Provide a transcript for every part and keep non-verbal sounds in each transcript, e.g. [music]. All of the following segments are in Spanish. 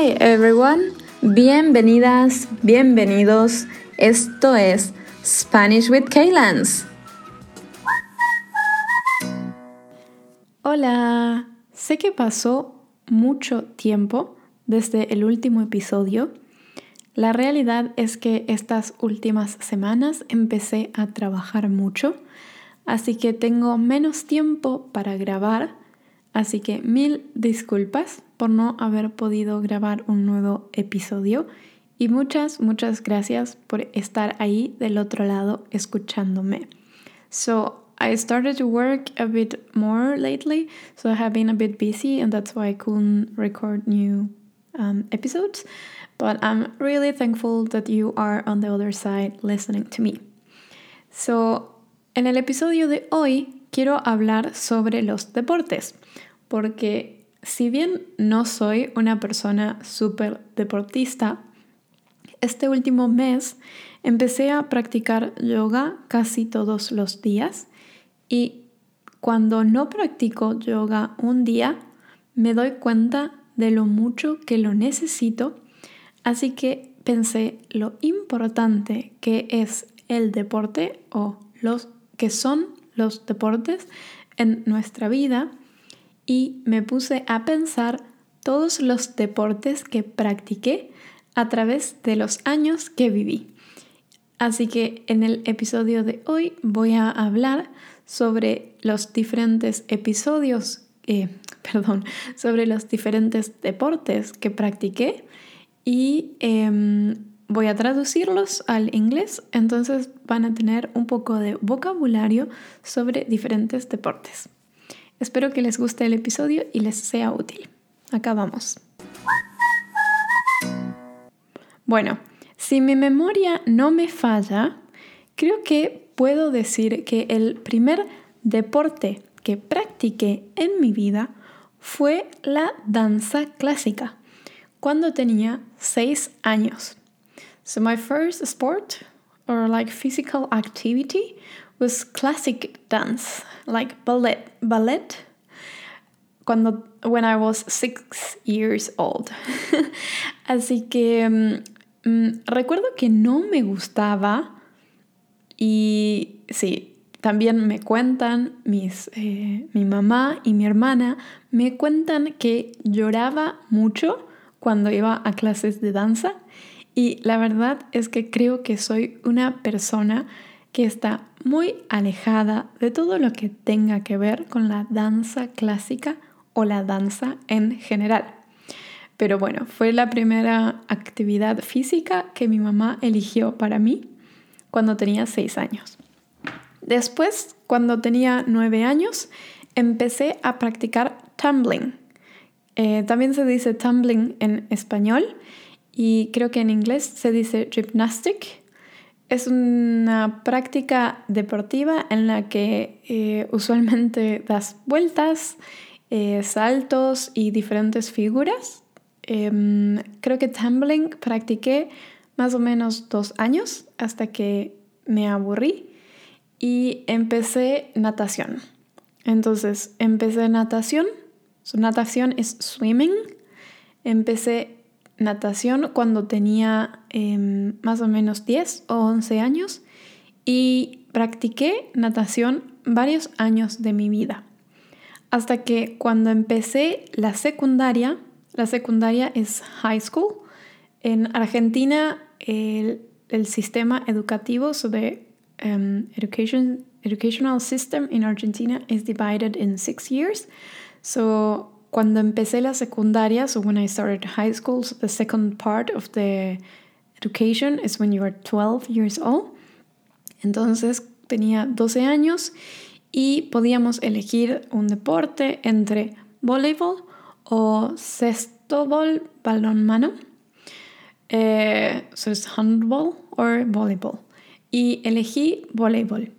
Hi everyone, bienvenidas, bienvenidos. Esto es Spanish with Kaylans. Hola, sé que pasó mucho tiempo desde el último episodio. La realidad es que estas últimas semanas empecé a trabajar mucho, así que tengo menos tiempo para grabar, así que mil disculpas por no haber podido grabar un nuevo episodio y muchas, muchas gracias por estar ahí del otro lado escuchándome. So, I started to work a bit more lately, so I have been a bit busy, and that's why I couldn't record new um, episodes. But I'm really thankful that you are on the other side listening to me. So, en el episodio de hoy quiero hablar sobre los deportes, porque si bien no soy una persona súper deportista, este último mes empecé a practicar yoga casi todos los días y cuando no practico yoga un día me doy cuenta de lo mucho que lo necesito, así que pensé lo importante que es el deporte o los que son los deportes en nuestra vida y me puse a pensar todos los deportes que practiqué a través de los años que viví. Así que en el episodio de hoy voy a hablar sobre los diferentes episodios, eh, [laughs] perdón, sobre los diferentes deportes que practiqué y em, voy a traducirlos al inglés, entonces van a tener un poco de vocabulario sobre diferentes deportes. Espero que les guste el episodio y les sea útil. Acá vamos. Bueno, si mi memoria no me falla, creo que puedo decir que el primer deporte que practiqué en mi vida fue la danza clásica cuando tenía 6 años. So my first sport or like physical activity was classic dance, like ballet, ballet. Cuando when I was six years old. [laughs] Así que mm, mm, recuerdo que no me gustaba y sí, también me cuentan mis, eh, mi mamá y mi hermana me cuentan que lloraba mucho cuando iba a clases de danza y la verdad es que creo que soy una persona que está muy alejada de todo lo que tenga que ver con la danza clásica o la danza en general. Pero bueno, fue la primera actividad física que mi mamá eligió para mí cuando tenía seis años. Después, cuando tenía nueve años, empecé a practicar tumbling. Eh, también se dice tumbling en español y creo que en inglés se dice gymnastic es una práctica deportiva en la que eh, usualmente [laughs] das vueltas, eh, saltos y diferentes figuras. Em, creo que tumbling practiqué más o menos dos años hasta que me aburrí y empecé natación. Entonces, empecé natación. Su natación es swimming. Empecé natación cuando tenía em, más o menos 10 o 11 años y practiqué natación varios años de mi vida. Hasta que cuando empecé la secundaria, la secundaria es high school, en Argentina el, sistema educativo, sobre em, education, educational system in Argentina is divided in six years. So cuando empecé la secundaria, so when I started high school, so the second part of the education is when you are 12 years old. Entonces tenía 12 años y podíamos elegir un deporte entre voleibol o cestobol, balón mano. Eh, so es handball o voleibol. Y elegí voleibol.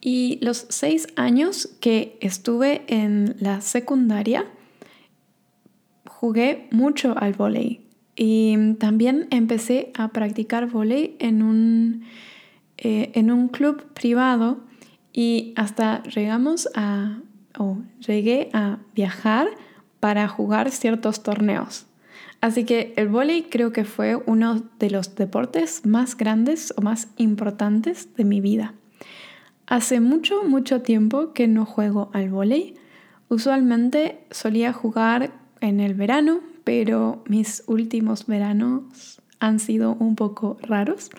Y los seis años que estuve en la secundaria, jugué mucho al volei y también empecé a practicar volei en un, eh, en un club privado y hasta llegamos a, o llegué a viajar para jugar ciertos torneos. Así que el vóley creo que fue uno de los deportes más grandes o más importantes de mi vida. Hace mucho, mucho tiempo que no juego al vóley. Usualmente solía jugar en el verano, pero mis últimos veranos han sido un poco raros.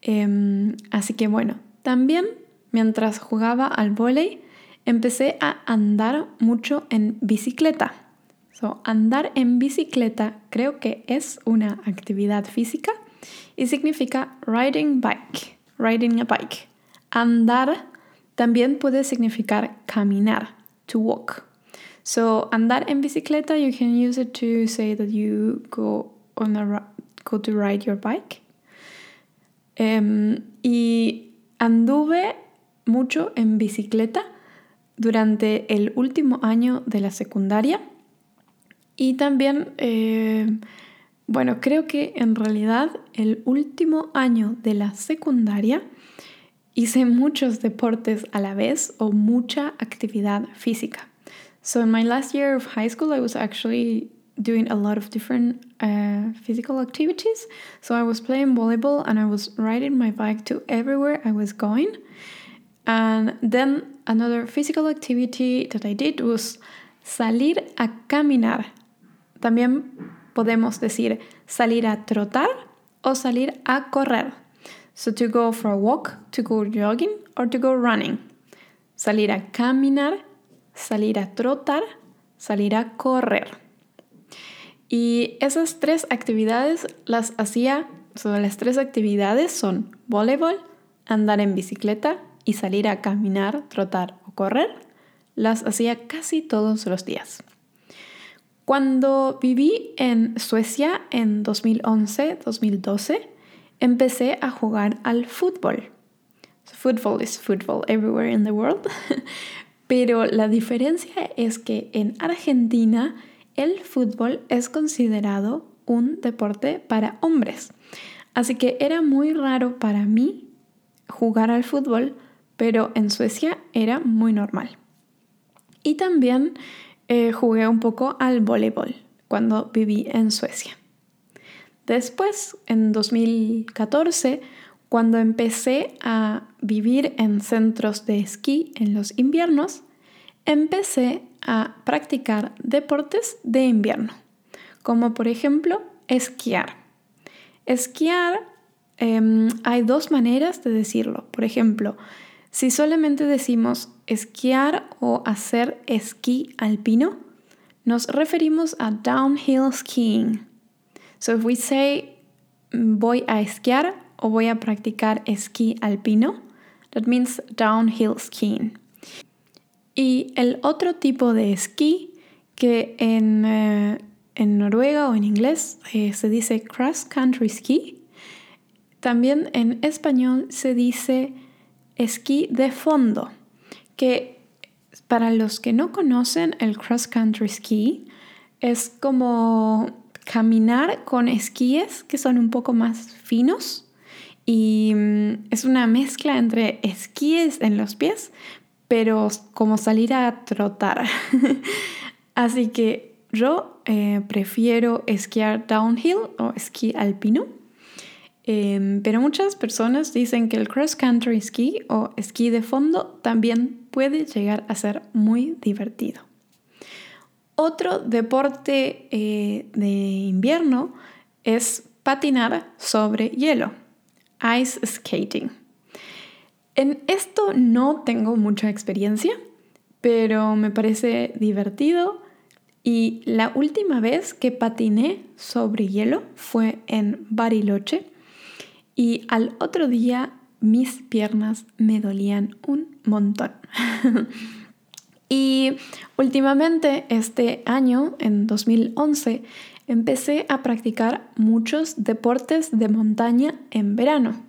Em, así que bueno, también mientras jugaba al vóley empecé a andar mucho en bicicleta. So, andar en bicicleta creo que es una actividad física y significa riding bike, riding a bike. Andar también puede significar caminar, to walk. So, andar en bicicleta, you can use it to say that you go on a go to ride your bike. Um, y anduve mucho en bicicleta durante el último año de la secundaria y también, eh, bueno, creo que en realidad el último año de la secundaria hice muchos deportes a la vez o mucha actividad física. So in my last year of high school, I was actually doing a lot of different uh, physical activities. So I was playing volleyball and I was riding my bike to everywhere I was going. And then another physical activity that I did was salir a caminar También podemos decir salir a trotar o salir a correr. So to go for a walk, to go jogging or to go running. Salir a caminar, salir a trotar, salir a correr. Y esas tres actividades las hacía, so las tres actividades son voleibol, andar en bicicleta y salir a caminar, trotar o correr. Las hacía casi todos los días. Cuando viví en Suecia en 2011-2012, empecé a jugar al fútbol. football is football everywhere in the world. [laughs] Pero la diferencia es que en Argentina el fútbol es considerado un deporte para hombres. Así que era muy raro para mí jugar al fútbol, pero en Suecia era muy normal. Y también eh, jugué un poco al voleibol cuando viví en Suecia. Después, en 2014, cuando empecé a vivir en centros de esquí en los inviernos, empecé a practicar deportes de invierno, como por ejemplo esquiar. Esquiar, em, hay dos maneras de decirlo. Por ejemplo, si solamente decimos esquiar o hacer esquí alpino, nos referimos a downhill skiing. So if we say voy a esquiar o voy a practicar esquí alpino, that means downhill skiing. Y el otro tipo de esquí que en, eh, Noruega o en inglés eh, se dice cross country ski, también en español se dice esquí de fondo, que para los que no conocen el cross country ski es como caminar con esquíes que son un poco más finos y mm, es una mezcla entre esquíes en los pies, pero como salir a trotar. [laughs] Así que yo eh, prefiero esquiar downhill o esquí alpino Em, pero muchas personas dicen que el cross country ski o esquí de fondo también puede llegar a ser muy divertido. Otro deporte eh, de invierno es patinar sobre hielo, ice skating. En esto no tengo mucha experiencia, pero me parece divertido y la última vez que patiné sobre hielo fue en Bariloche y al otro día mis piernas me dolían un montón. [laughs] y últimamente, este año, en 2011, empecé a practicar muchos deportes de montaña en verano.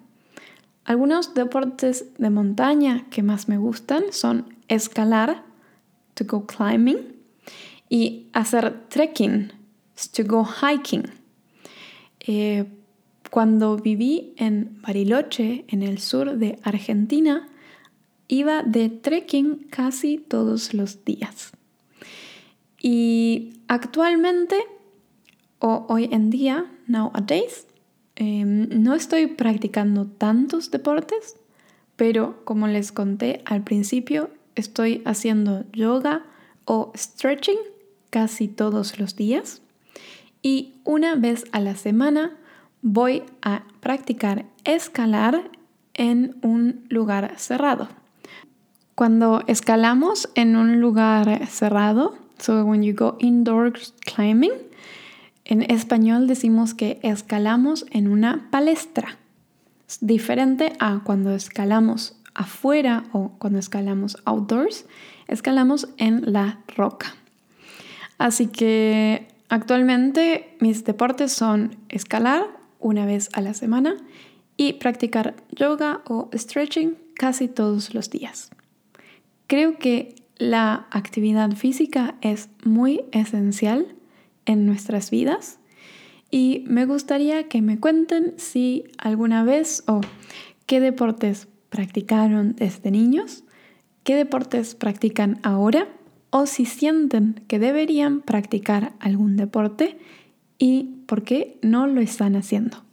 Algunos deportes de montaña que más me gustan son escalar, to go climbing, y hacer trekking, to go hiking. Eh, cuando viví en Bariloche, en el sur de Argentina, iba de trekking casi todos los días. Y actualmente o hoy en día, nowadays, em, no estoy practicando tantos deportes, pero como les conté al principio, estoy haciendo yoga o stretching casi todos los días y una vez a la semana voy a practicar escalar en un lugar cerrado. Cuando escalamos en un lugar cerrado, so when you go indoors climbing, en español decimos que escalamos en una palestra. Es diferente a cuando escalamos afuera o cuando escalamos outdoors, escalamos en la roca. Así que actualmente mis deportes son escalar una vez a la semana y practicar yoga o stretching casi todos los días. Creo que la actividad física es muy esencial en nuestras vidas y me gustaría que me cuenten si alguna vez o qué deportes practicaron desde niños, qué deportes practican ahora o si sienten que deberían practicar algún deporte y por qué no lo están haciendo.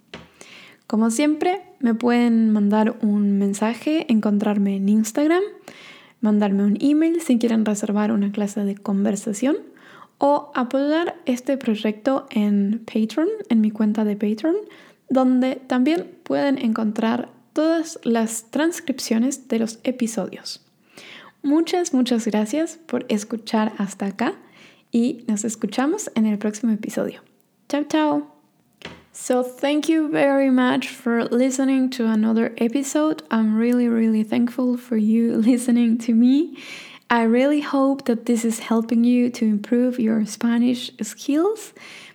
Como siempre, me pueden mandar un mensaje, encontrarme en Instagram, mandarme un email si quieren reservar una clase de conversación o apoyar este proyecto en Patreon, en mi cuenta de Patreon, donde también pueden encontrar todas las transcripciones de los episodios. Muchas, muchas gracias por escuchar hasta acá y nos escuchamos en el próximo episodio. Chao, chao. So, thank you very much for listening to another episode. I'm really, really thankful for you [laughs] listening to me. I really hope that this is helping you to improve your Spanish skills.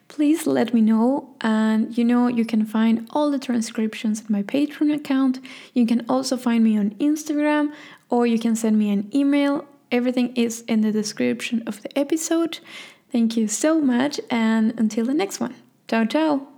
Please let me know. And you know, you can find all the transcriptions in my Patreon account. You can also find me on Instagram or you can send me an email. Everything is in the description of the episode. Thank you so much, and until the next one. Ciao, ciao.